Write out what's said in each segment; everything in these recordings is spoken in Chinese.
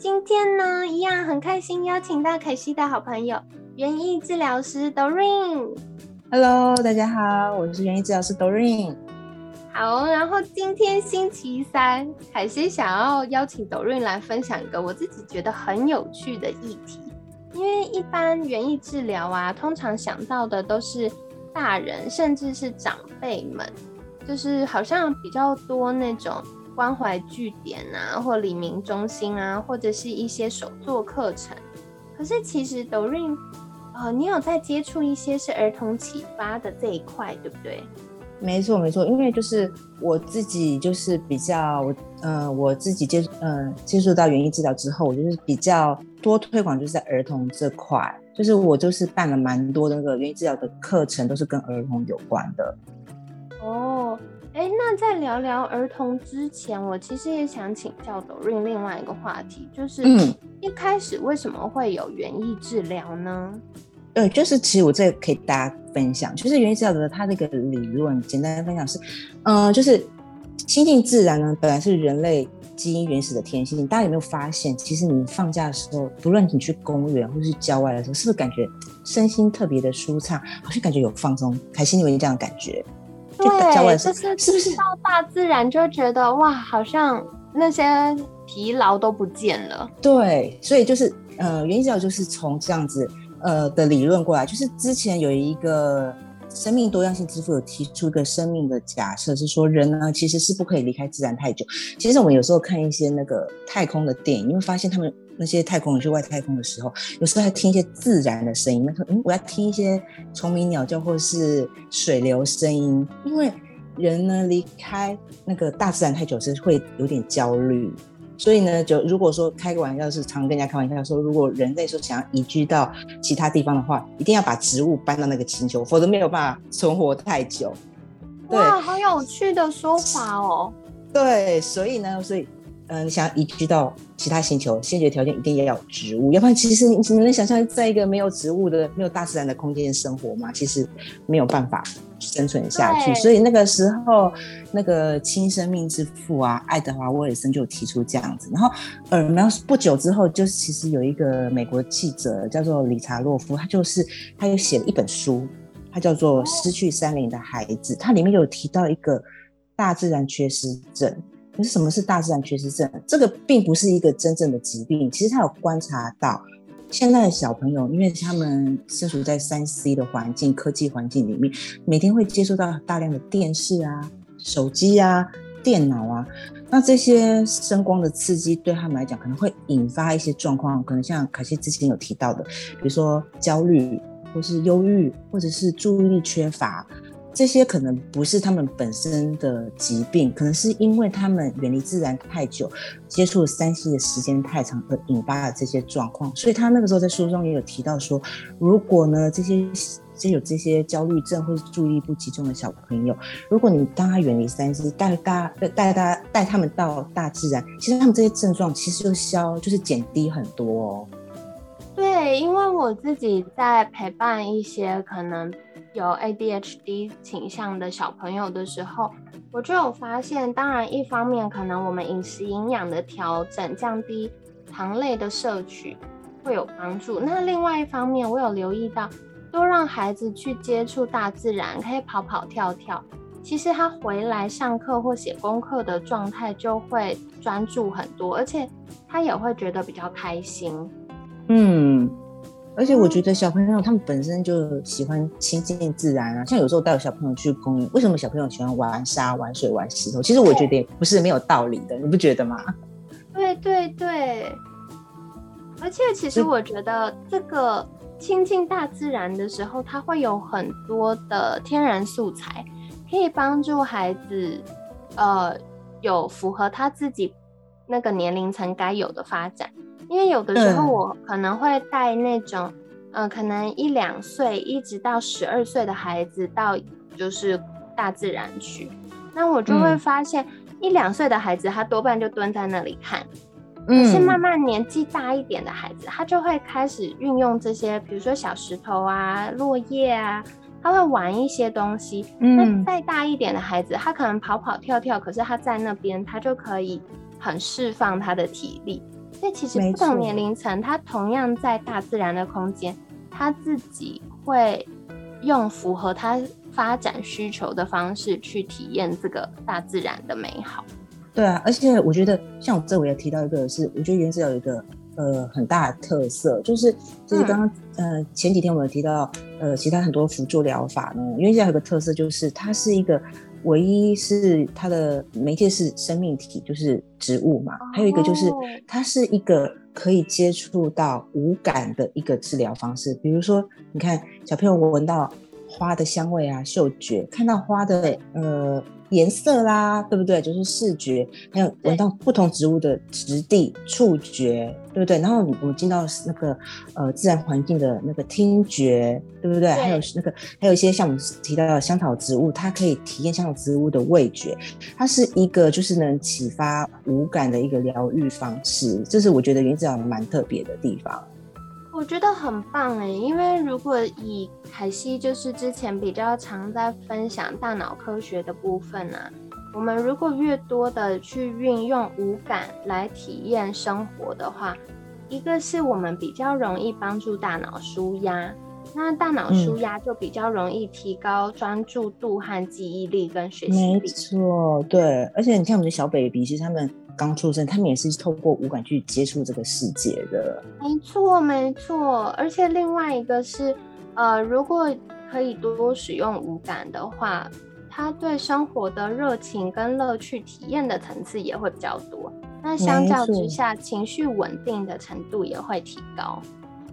今天呢，一样很开心邀请到凯西的好朋友园艺治疗师 Doreen。Hello，大家好，我是园艺治疗师 Doreen。好，然后今天星期三，凯西想要邀请 Doreen 来分享一个我自己觉得很有趣的议题。因为一般园艺治疗啊，通常想到的都是大人，甚至是长辈们，就是好像比较多那种关怀据点啊，或黎明中心啊，或者是一些手作课程。可是其实 Doreen，呃，你有在接触一些是儿童启发的这一块，对不对？没错，没错，因为就是我自己就是比较，我呃我自己接呃接触到园艺治疗之后，我就是比较多推广就是在儿童这块，就是我就是办了蛮多那个园艺治疗的课程，都是跟儿童有关的。哦，哎，那在聊聊儿童之前，我其实也想请教 Doreen 另外一个话题，就是嗯一开始为什么会有园艺治疗呢？对，就是其实我这个可以大家分享，就是园艺治疗的它那个理论，简单的分享是，嗯、就是亲近自然呢，本来是人类基因原始的天性。大家有没有发现，其实你放假的时候，不论你去公园或是郊外的时候，是不是感觉身心特别的舒畅，好像感觉有放松、开心，有这样的感觉？就对，就是是不是？到大自然就觉得哇，好像那些疲劳都不见了。对，所以就是呃，原因治疗就是从这样子呃的理论过来，就是之前有一个生命多样性之父有提出一个生命的假设，是说人呢其实是不可以离开自然太久。其实我们有时候看一些那个太空的电影，你会发现他们那些太空人去外太空的时候，有时候还听一些自然的声音，那说嗯，我要听一些虫鸣鸟叫或是水流声音，因为人呢离开那个大自然太久是会有点焦虑。所以呢，就如果说开个玩笑，是常跟人家开玩笑说，如果人类说想要移居到其他地方的话，一定要把植物搬到那个星球，否则没有办法存活太久。对哇，好有趣的说法哦。对，所以呢，所以嗯、想要移居到其他星球，先决条件一定要有植物，要不然其实你你能想象在一个没有植物的、没有大自然的空间生活吗？其实没有办法生存下去。所以那个时候，那个亲生命之父啊，爱德华·威尔森就提出这样子。然后，呃，然后不久之后，就是其实有一个美国记者叫做理查洛夫，他就是他又写了一本书，他叫做《失去山林的孩子》，它里面有提到一个大自然缺失症。什么是大自然缺失症？这个并不是一个真正的疾病，其实他有观察到现在的小朋友，因为他们身处在三 C 的环境、科技环境里面，每天会接触到大量的电视啊、手机啊、电脑啊，那这些声光的刺激对他们来讲，可能会引发一些状况，可能像凯西之前有提到的，比如说焦虑，或是忧郁，或者是注意力缺乏。这些可能不是他们本身的疾病，可能是因为他们远离自然太久，接触三 C 的时间太长而引发的这些状况。所以他那个时候在书中也有提到说，如果呢这些这有这些焦虑症或是注意力不集中的小朋友，如果你当他远离三 C，带大家带大家带他们到大自然，其实他们这些症状其实就消就是减低很多哦。对，因为我自己在陪伴一些可能有 ADHD 倾向的小朋友的时候，我就有发现，当然一方面可能我们饮食营养的调整，降低糖类的摄取会有帮助。那另外一方面，我有留意到，多让孩子去接触大自然，可以跑跑跳跳。其实他回来上课或写功课的状态就会专注很多，而且他也会觉得比较开心。嗯，而且我觉得小朋友他们本身就喜欢亲近自然啊，像有时候带小朋友去公园，为什么小朋友喜欢玩沙、玩水、玩石头？其实我觉得也不是没有道理的，你不觉得吗？对对对，而且其实嗯我觉得这个亲近大自然的时候，它会有很多的天然素材，可以帮助孩子，呃，有符合他自己那个年龄层该有的发展。因为有的时候我可能会带那种，呃，可能一两岁一直到十二岁的孩子到就是大自然去，那我就会发现一两岁的孩子他多半就蹲在那里看，可是慢慢年纪大一点的孩子，他就会开始运用这些，比如说小石头啊、落叶啊。他会玩一些东西，那再大一点的孩子，他可能跑跑跳跳，可是他在那边，他就可以很释放他的体力。所以其实不同年龄层，他同样在大自然的空间，他自己会用符合他发展需求的方式去体验这个大自然的美好。对啊，而且我觉得像我这我也提到一个，是我觉得原子有一个。呃，很大的特色就是，就是刚刚呃前几天我们提到，呃，其他很多辅助疗法呢，因为这样有个特色就是，它是一个唯一是它的媒介是生命体，就是植物嘛，还有一个就是它是一个可以接触到无感的一个治疗方式，比如说你看小朋友闻到花的香味啊，嗅觉看到花的呃。颜色啦，对不对？就是视觉，还有闻到不同植物的质地，触觉，对不对？然后我们进到那个呃自然环境的那个听觉，对不对？还有那个还有一些像我们提到的香草植物，它可以体验香草植物的味觉，它是一个就是能启发五感的一个疗愈方式，这是我觉得原子疗蛮特别的地方。我觉得很棒哎，因为如果以凯西就是之前比较常在分享大脑科学的部分啊，我们如果越多的去运用五感来体验生活的话，一个是我们比较容易帮助大脑舒压，那大脑舒压就比较容易提高专注度和记忆力跟学习力。没错，对，而且你看我们的小 baby，其实他们。刚出生，他们也是透过五感去接触这个世界的。没错，没错。而且另外一个是，呃，如果可以多使用五感的话，他对生活的热情跟乐趣体验的层次也会比较多。那相较之下，情绪稳定的程度也会提高。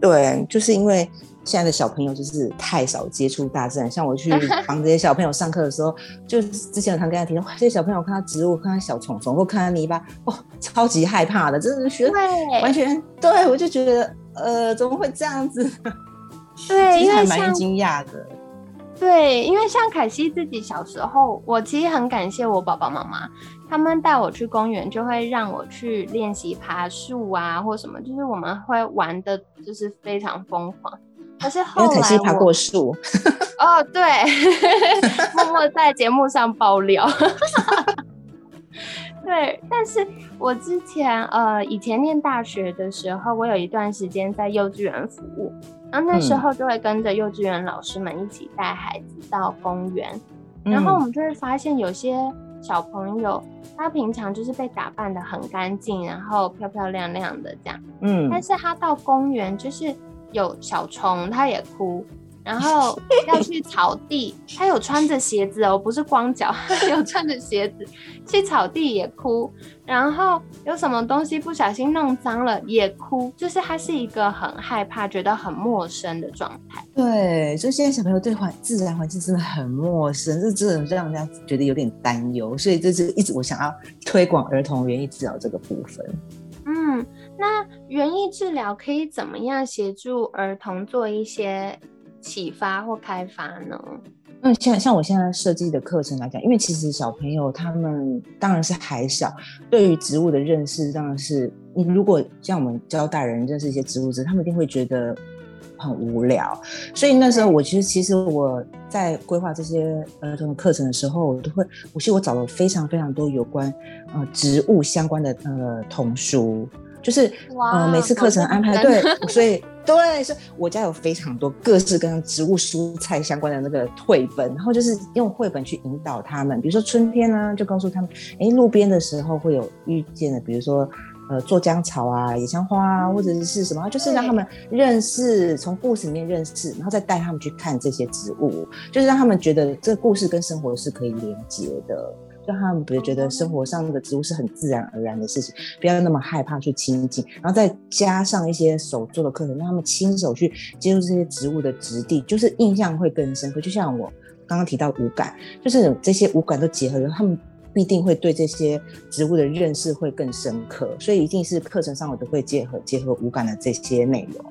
对，就是因为现在的小朋友就是太少接触大自然。像我去 帮这些小朋友上课的时候，就之前有常跟他提到，这些小朋友看到植物、看到小虫虫或看到泥巴，哇，超级害怕的，真的学完全对我就觉得，呃，怎么会这样子？对，因为蛮惊讶的。对，因为像凯西自己小时候，我其实很感谢我爸爸妈妈。他们带我去公园，就会让我去练习爬树啊，或什么，就是我们会玩的，就是非常疯狂。可是后来，凯西爬过树。哦，对，默默在节目上爆料。对，但是我之前呃，以前念大学的时候，我有一段时间在幼稚园服务，然后那时候就会跟着幼稚园老师们一起带孩子到公园，然后我们就会发现有些。小朋友，他平常就是被打扮的很干净，然后漂漂亮亮的这样，嗯，但是他到公园就是有小虫，他也哭。然后要去草地，他有穿着鞋子哦，不是光脚，有穿着鞋子去草地也哭。然后有什么东西不小心弄脏了也哭，就是他是一个很害怕、觉得很陌生的状态。对，就现在小朋友对环自然环境真的很陌生，这真的让人家觉得有点担忧。所以这是一直我想要推广儿童园艺治疗这个部分。嗯，那园艺治疗可以怎么样协助儿童做一些？启发或开发呢？那，像像我现在设计的课程来讲，因为其实小朋友他们当然是还小，对于植物的认识当然是你如果像我们教大人认识一些植物之他们一定会觉得很无聊。所以那时候我其实其实我在规划这些儿童的课程的时候，我都会，我其实我找了非常非常多有关呃植物相关的呃童书。就是呃，每次课程安排对，所以对，所以我家有非常多各式各样植物、蔬菜相关的那个绘本，然后就是用绘本去引导他们。比如说春天呢，就告诉他们，哎，路边的时候会有遇见的，比如说呃，做姜草啊、野香花啊，或者是什么，就是让他们认识，从故事里面认识，然后再带他们去看这些植物，就是让他们觉得这个故事跟生活是可以连接的。让他们不会觉得生活上的植物是很自然而然的事情，不要那么害怕去亲近，然后再加上一些手做的课程，让他们亲手去接触这些植物的质地，就是印象会更深刻。就像我刚刚提到五感，就是这些五感都结合了，他们必定会对这些植物的认识会更深刻，所以一定是课程上我都会结合结合五感的这些内容。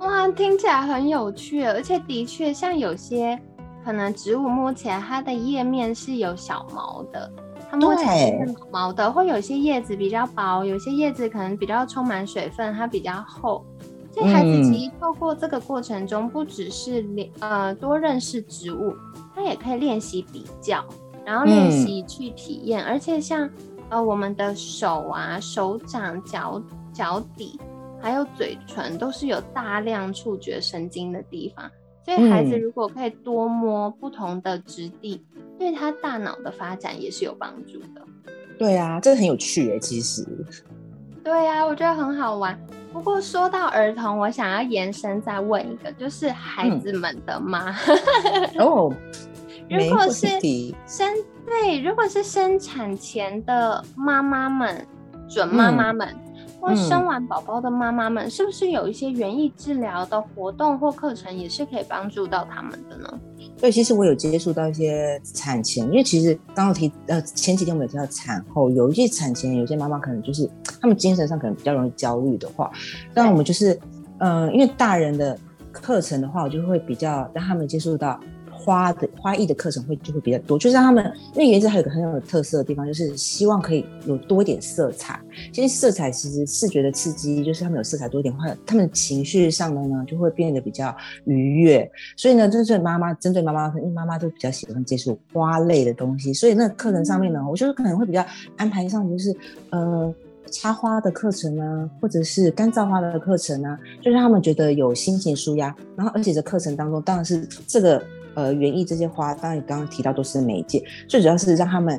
哇，听起来很有趣，而且的确像有些可能植物摸起来它的叶面是有小毛的，它摸起来是毛毛的，或有些叶子比较薄，有些叶子可能比较充满水分，它比较厚。所以孩子其实透过这个过程中，不只是练呃多认识植物，他也可以练习比较，然后练习去体验。而且像呃我们的手啊、手掌、脚脚底，还有嘴唇，都是有大量触觉神经的地方。所以孩子如果可以多摸不同的质地，对他大脑的发展也是有帮助的。对啊，这个很有趣诶，其实。对啊，我觉得很好玩。不过说到儿童，我想要延伸再问一个，就是孩子们的妈。哦，如果是生对，如果是生产前的妈妈们，准妈妈们。或生完宝宝的妈妈们，是不是有一些园艺治疗的活动或课程，也是可以帮助到他们的呢？对，其实我有接触到一些产前，因为其实刚刚提呃前几天我们有提到产后，有一些产前，有些妈妈可能就是她们精神上可能比较容易焦虑的话，那我们就是嗯，因为大人的课程的话，我就会比较让他们接触到。花的花艺的课程会就会比较多，就是让他们，因为园子还有个很有特色的地方，就是希望可以有多一点色彩。其实色彩其实视觉的刺激，就是他们有色彩多一点话，他们情绪上的呢就会变得比较愉悦。所以呢，就是妈妈针对妈妈，因为妈妈都比较喜欢接触花类的东西，所以那课程上面呢，我觉得可能会比较安排上就是呃插花的课程啊，或者是干燥花的课程啊，就让他们觉得有心情舒压。然后而且在课程当中，当然是这个。呃，园艺这些花，当然你刚刚提到都是媒介，最主要是让他们。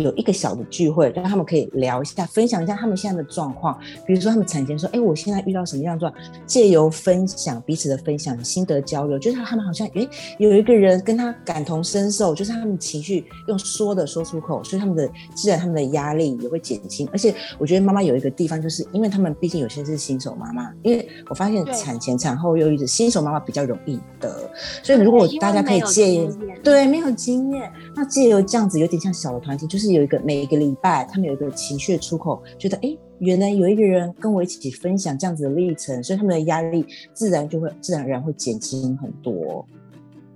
有一个小的聚会，让他们可以聊一下，分享一下他们现在的状况。比如说，他们产前说：“哎，我现在遇到什么样状？”借由分享彼此的分享心得交流，就是他们好像哎有一个人跟他感同身受，就是他们情绪用说的说出口，所以他们的自然他们的压力也会减轻。而且我觉得妈妈有一个地方，就是因为他们毕竟有些是新手妈妈，因为我发现产前产后忧郁的新手妈妈比较容易得，所以如果大家可以借对没有经验，那借由这样子有点像小的团体，就是。是有一个每一个礼拜，他们有一个情绪的出口，觉得哎，原来有一个人跟我一起分享这样子的历程，所以他们的压力自然就会自然而然会减轻很多。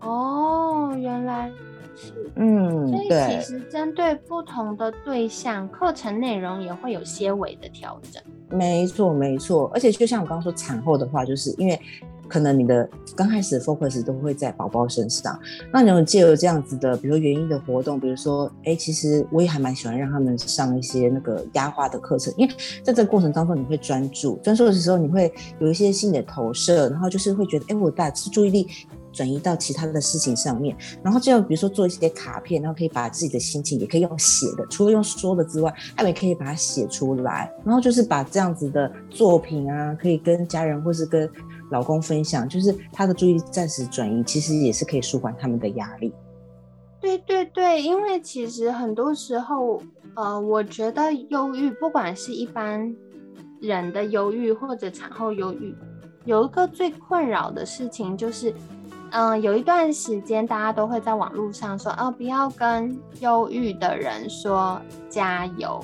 哦，原来是，嗯，所以其实针对不同的对象，课程内容也会有些微的调整。没错，没错，而且就像我刚刚说，产后的话，就是因为。可能你的刚开始 focus 都会在宝宝身上，那你有借由这样子的，比如说园艺的活动，比如说，哎，其实我也还蛮喜欢让他们上一些那个压花的课程，因为在这个过程当中，你会专注，专注的时候，你会有一些新的投射，然后就是会觉得，哎，我把注意力转移到其他的事情上面，然后就比如说做一些卡片，然后可以把自己的心情也可以用写的，除了用说的之外，他们也可以把它写出来，然后就是把这样子的作品啊，可以跟家人或是跟。老公分享，就是他的注意暂时转移，其实也是可以舒缓他们的压力。对对对，因为其实很多时候，呃，我觉得忧郁，不管是一般人的忧郁或者产后忧郁，有一个最困扰的事情就是，嗯，有一段时间大家都会在网络上说，哦，不要跟忧郁的人说加油，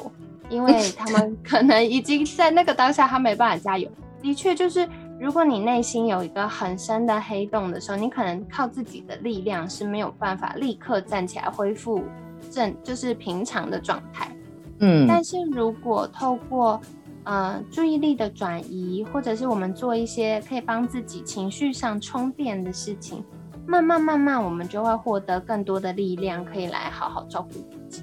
因为他们 可能已经在那个当下他没办法加油。的确就是。如果你内心有一个很深的黑洞的时候，你可能靠自己的力量是没有办法立刻站起来恢复正，就是平常的状态。嗯，但是如果透过呃注意力的转移，或者是我们做一些可以帮自己情绪上充电的事情，慢慢慢慢，我们就会获得更多的力量，可以来好好照顾自己。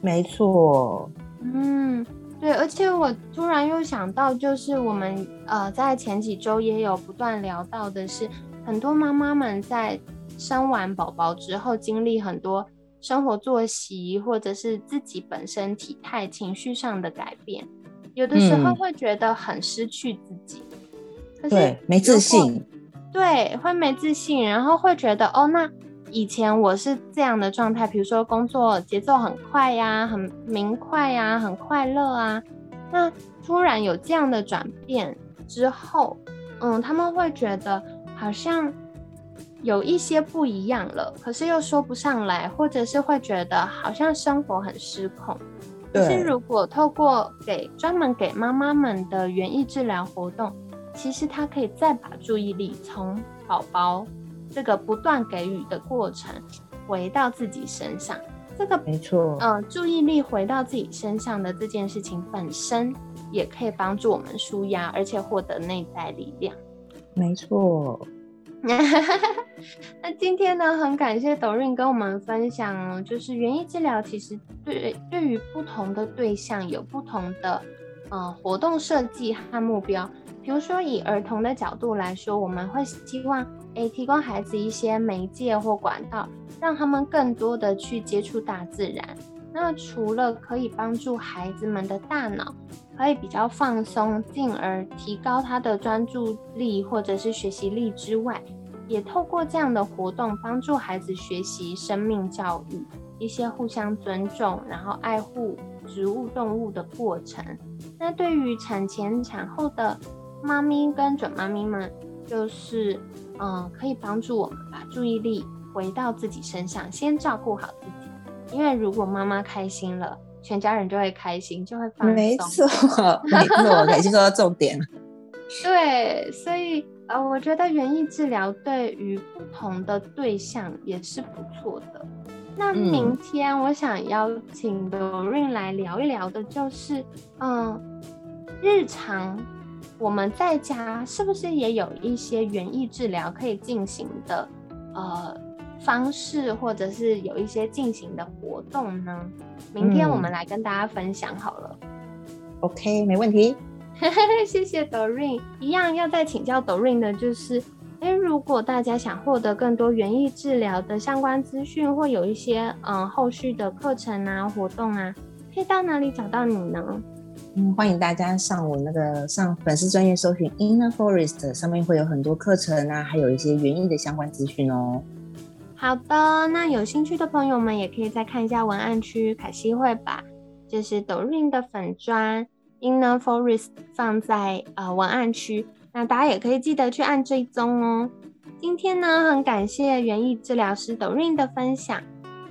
没错。嗯。对，而且我突然又想到，就是我们呃在前几周也有不断聊到的是，很多妈妈们在生完宝宝之后，经历很多生活作息或者是自己本身体态、情绪上的改变，有的时候会觉得很失去自己，对，没自信，对，会没自信，然后会觉得哦那。以前我是这样的状态，比如说工作节奏很快呀，很明快呀，很快乐啊。那突然有这样的转变之后，嗯，他们会觉得好像有一些不一样了，可是又说不上来，或者是会觉得好像生活很失控。可是如果透过给专门给妈妈们的园艺治疗活动，其实它可以再把注意力从宝宝这个不断给予的过程回到自己身上。这个没错，嗯，注意力回到自己身上的这件事情本身，也可以帮助我们舒压，而且获得内在力量。没错。那今天呢，很感谢抖润跟我们分享，就是园艺治疗其实对对于不同的对象有不同的呃活动设计和目标。比如说以儿童的角度来说，我们会希望诶提供孩子一些媒介或管道，让他们更多的去接触大自然。那除了可以帮助孩子们的大脑可以比较放松，进而提高他的专注力或者是学习力之外，也透过这样的活动帮助孩子学习生命教育，一些互相尊重，然后爱护植物动物的过程。那对于产前产后的妈咪跟准妈咪们，就是嗯，可以帮助我们把注意力回到自己身上，先照顾好自己。因为如果妈妈开心了，全家人就会开心，就会放松。没错，没错，开心说到重点了。对，所以呃，我觉得园艺治疗对于不同的对象也是不错的。那明天我想邀请 Doreen 来聊一聊的，就是嗯，日常我们在家是不是也有一些园艺治疗可以进行的？呃。方式，或者是有一些进行的活动呢？明天我们来跟大家分享好了。OK，没问题。谢谢 Doreen。一样要再请教 Doreen 的就是，哎，如果大家想获得更多园艺治疗的相关资讯，或有一些嗯后续的课程啊、活动啊，可以到哪里找到你呢？嗯，欢迎大家上我那个上粉丝专业搜寻 Inner Forest，上面会有很多课程啊，还有一些园艺的相关资讯哦。好的，那有兴趣的朋友们也可以再看一下文案区，凯西会把就是抖音的粉砖 Inner Forest 放在呃文案区，那大家也可以记得去按追踪哦。今天呢，很感谢园艺治疗师抖音的分享，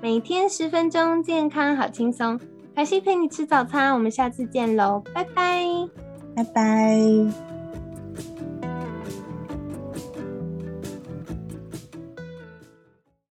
每天十分钟，健康好轻松，开心陪你吃早餐，我们下次见喽，拜拜，拜拜。